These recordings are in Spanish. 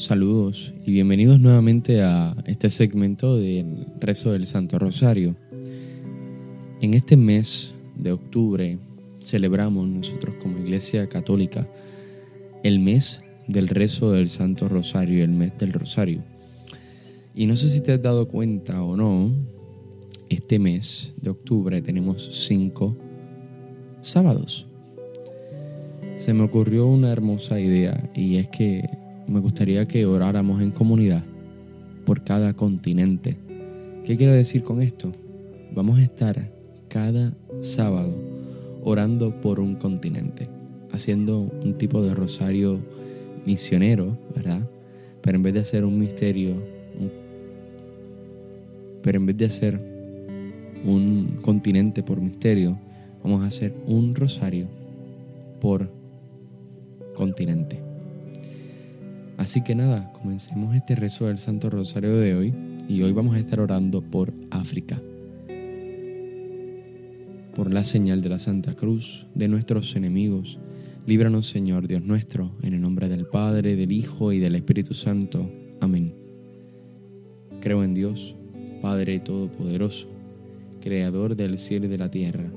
Saludos y bienvenidos nuevamente a este segmento del rezo del Santo Rosario. En este mes de octubre celebramos nosotros como Iglesia Católica el mes del rezo del Santo Rosario, el mes del Rosario. Y no sé si te has dado cuenta o no, este mes de octubre tenemos cinco sábados. Se me ocurrió una hermosa idea y es que me gustaría que oráramos en comunidad por cada continente. ¿Qué quiero decir con esto? Vamos a estar cada sábado orando por un continente, haciendo un tipo de rosario misionero, ¿verdad? Pero en vez de hacer un misterio, pero en vez de hacer un continente por misterio, vamos a hacer un rosario por continente. Así que nada, comencemos este rezo del Santo Rosario de hoy y hoy vamos a estar orando por África. Por la señal de la Santa Cruz de nuestros enemigos, líbranos Señor Dios nuestro, en el nombre del Padre, del Hijo y del Espíritu Santo. Amén. Creo en Dios, Padre Todopoderoso, Creador del cielo y de la tierra.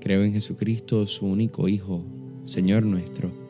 Creo en Jesucristo, su único Hijo, Señor nuestro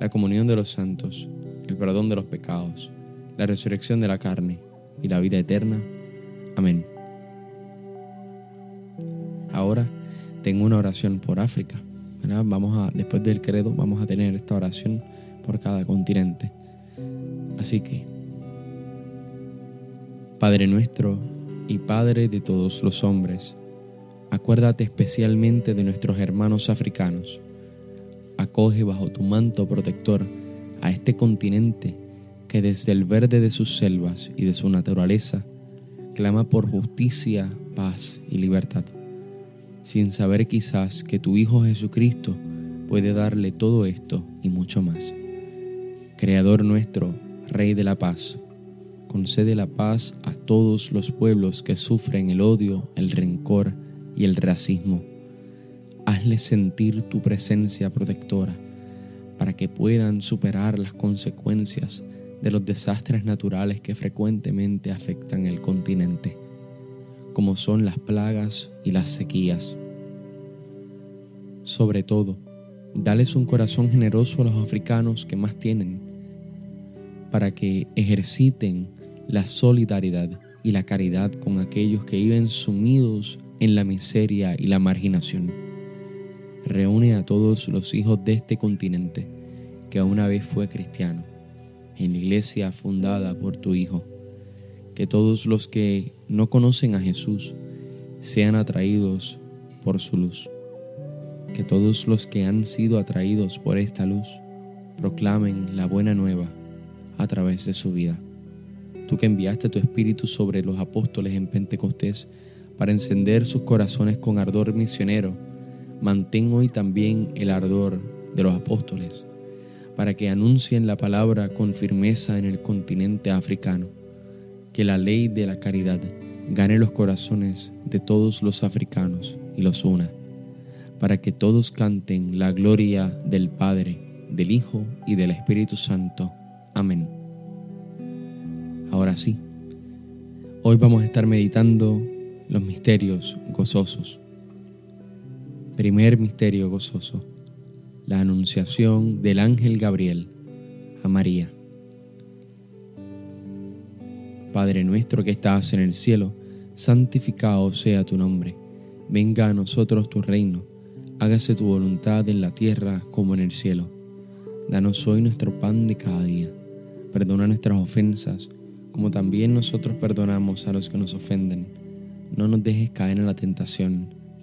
la comunión de los santos, el perdón de los pecados, la resurrección de la carne y la vida eterna. Amén. Ahora tengo una oración por África. Vamos a, después del credo, vamos a tener esta oración por cada continente. Así que, Padre nuestro y Padre de todos los hombres, acuérdate especialmente de nuestros hermanos africanos acoge bajo tu manto protector a este continente que desde el verde de sus selvas y de su naturaleza clama por justicia, paz y libertad, sin saber quizás que tu Hijo Jesucristo puede darle todo esto y mucho más. Creador nuestro, Rey de la paz, concede la paz a todos los pueblos que sufren el odio, el rencor y el racismo Hazles sentir tu presencia protectora para que puedan superar las consecuencias de los desastres naturales que frecuentemente afectan el continente, como son las plagas y las sequías. Sobre todo, dales un corazón generoso a los africanos que más tienen, para que ejerciten la solidaridad y la caridad con aquellos que viven sumidos en la miseria y la marginación reúne a todos los hijos de este continente que una vez fue cristiano, en la iglesia fundada por tu Hijo. Que todos los que no conocen a Jesús sean atraídos por su luz. Que todos los que han sido atraídos por esta luz proclamen la buena nueva a través de su vida. Tú que enviaste tu Espíritu sobre los apóstoles en Pentecostés para encender sus corazones con ardor misionero, mantén hoy también el ardor de los apóstoles, para que anuncien la palabra con firmeza en el continente africano, que la ley de la caridad gane los corazones de todos los africanos y los una, para que todos canten la gloria del Padre, del Hijo y del Espíritu Santo. Amén. Ahora sí, hoy vamos a estar meditando los misterios gozosos Primer misterio gozoso. La anunciación del ángel Gabriel a María. Padre nuestro que estás en el cielo, santificado sea tu nombre. Venga a nosotros tu reino. Hágase tu voluntad en la tierra como en el cielo. Danos hoy nuestro pan de cada día. Perdona nuestras ofensas, como también nosotros perdonamos a los que nos ofenden. No nos dejes caer en la tentación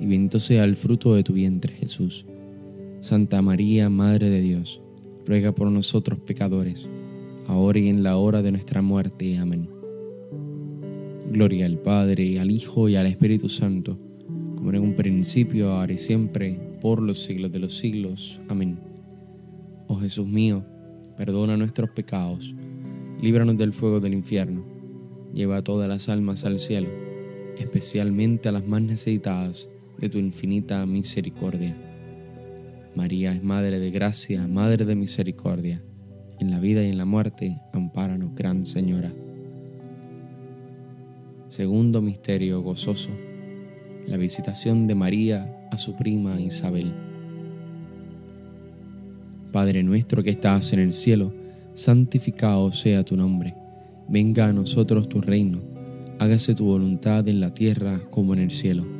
y bendito sea el fruto de tu vientre Jesús. Santa María, Madre de Dios, ruega por nosotros pecadores, ahora y en la hora de nuestra muerte. Amén. Gloria al Padre, al Hijo y al Espíritu Santo, como en un principio, ahora y siempre, por los siglos de los siglos. Amén. Oh Jesús mío, perdona nuestros pecados, líbranos del fuego del infierno, lleva a todas las almas al cielo, especialmente a las más necesitadas de tu infinita misericordia. María es Madre de Gracia, Madre de Misericordia. En la vida y en la muerte, ampáranos, Gran Señora. Segundo misterio gozoso, la visitación de María a su prima Isabel. Padre nuestro que estás en el cielo, santificado sea tu nombre. Venga a nosotros tu reino, hágase tu voluntad en la tierra como en el cielo.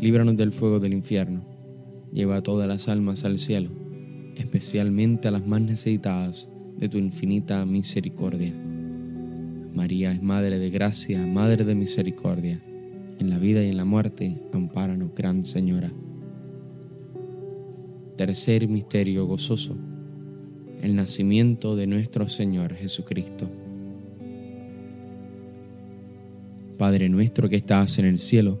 líbranos del fuego del infierno, lleva a todas las almas al cielo, especialmente a las más necesitadas de tu infinita misericordia. María es Madre de Gracia, Madre de Misericordia. En la vida y en la muerte, ampáranos, Gran Señora. Tercer misterio gozoso. El nacimiento de nuestro Señor Jesucristo. Padre nuestro que estás en el cielo,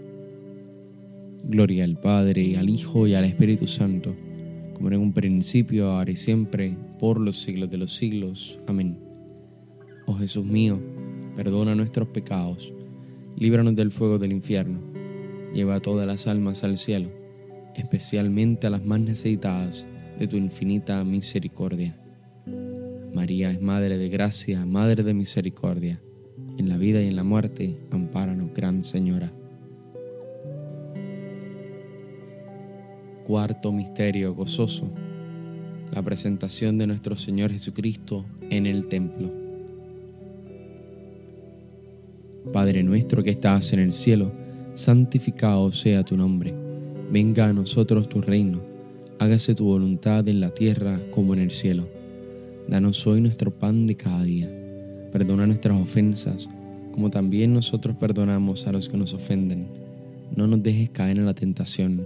Gloria al Padre, al Hijo y al Espíritu Santo, como en un principio, ahora y siempre, por los siglos de los siglos. Amén. Oh Jesús mío, perdona nuestros pecados, líbranos del fuego del infierno, lleva a todas las almas al cielo, especialmente a las más necesitadas de tu infinita misericordia. María es Madre de Gracia, Madre de Misericordia. En la vida y en la muerte, ampáranos, Gran Señora. Cuarto Misterio Gozoso. La presentación de nuestro Señor Jesucristo en el templo. Padre nuestro que estás en el cielo, santificado sea tu nombre. Venga a nosotros tu reino hágase tu voluntad en la tierra como en el cielo. Danos hoy nuestro pan de cada día. Perdona nuestras ofensas, como también nosotros perdonamos a los que nos ofenden. No nos dejes caer en la tentación,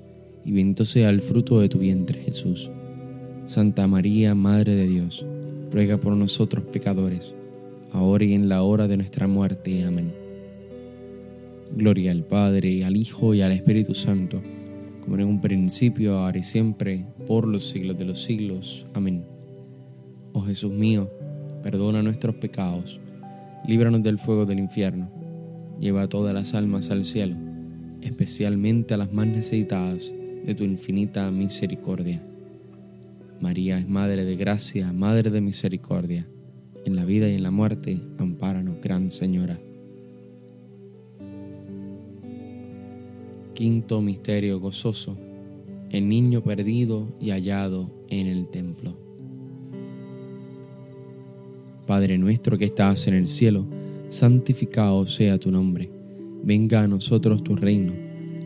y bendito sea el fruto de tu vientre, Jesús. Santa María, Madre de Dios, ruega por nosotros pecadores, ahora y en la hora de nuestra muerte. Amén. Gloria al Padre, al Hijo y al Espíritu Santo, como en un principio, ahora y siempre, por los siglos de los siglos. Amén. Oh Jesús mío, perdona nuestros pecados, líbranos del fuego del infierno, lleva a todas las almas al cielo especialmente a las más necesitadas de tu infinita misericordia. María es Madre de Gracia, Madre de Misericordia. En la vida y en la muerte, ampáranos, Gran Señora. Quinto Misterio Gozoso. El niño perdido y hallado en el templo. Padre nuestro que estás en el cielo, santificado sea tu nombre Venga a nosotros tu reino,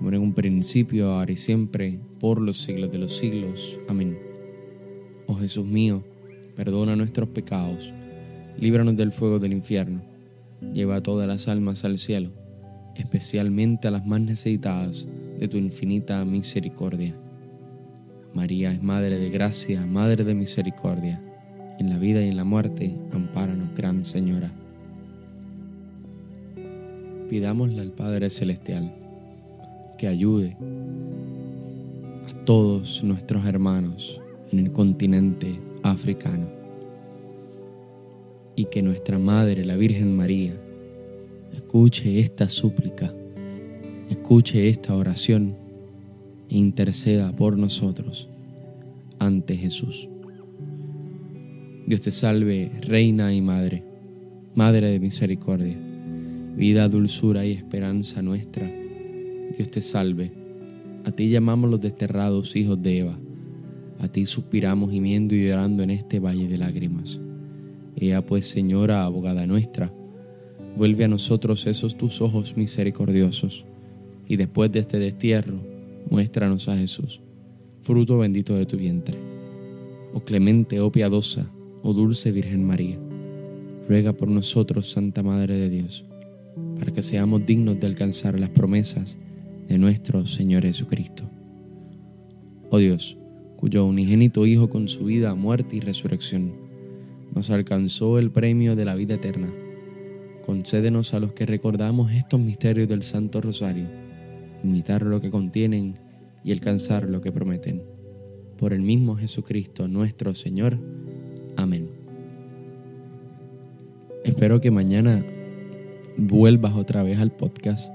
como en un principio, ahora y siempre, por los siglos de los siglos. Amén. Oh Jesús mío, perdona nuestros pecados, líbranos del fuego del infierno, lleva todas las almas al cielo, especialmente a las más necesitadas de tu infinita misericordia. María es Madre de Gracia, Madre de Misericordia, en la vida y en la muerte, ampáranos, Gran Señora. Pidámosle al Padre Celestial que ayude a todos nuestros hermanos en el continente africano y que nuestra Madre, la Virgen María, escuche esta súplica, escuche esta oración e interceda por nosotros ante Jesús. Dios te salve, Reina y Madre, Madre de misericordia, vida, dulzura y esperanza nuestra. Dios te salve. A ti llamamos los desterrados hijos de Eva. A ti suspiramos gimiendo y llorando en este valle de lágrimas. Ea pues, Señora, abogada nuestra, vuelve a nosotros esos tus ojos misericordiosos, y después de este destierro, muéstranos a Jesús, fruto bendito de tu vientre. Oh clemente, oh piadosa, oh dulce Virgen María, ruega por nosotros, Santa Madre de Dios, para que seamos dignos de alcanzar las promesas de nuestro Señor Jesucristo. Oh Dios, cuyo unigénito Hijo con su vida, muerte y resurrección, nos alcanzó el premio de la vida eterna. Concédenos a los que recordamos estos misterios del Santo Rosario, imitar lo que contienen y alcanzar lo que prometen. Por el mismo Jesucristo nuestro Señor. Amén. Espero que mañana vuelvas otra vez al podcast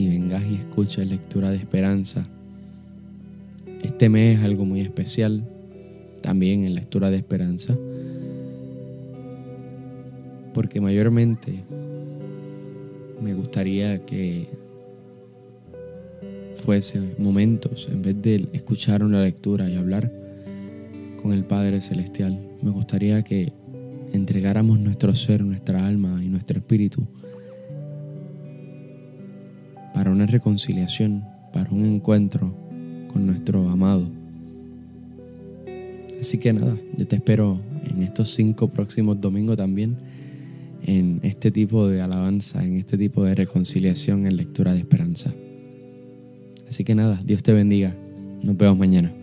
y vengas y escuches lectura de esperanza. Este mes es algo muy especial, también en lectura de esperanza porque mayormente me gustaría que fuese momentos, en vez de escuchar una lectura y hablar con el Padre Celestial, me gustaría que entregáramos nuestro ser, nuestra alma y nuestro espíritu para una reconciliación, para un encuentro con nuestro amado. Así que nada, yo te espero en estos cinco próximos domingos también en este tipo de alabanza, en este tipo de reconciliación en lectura de esperanza. Así que nada, Dios te bendiga. Nos vemos mañana.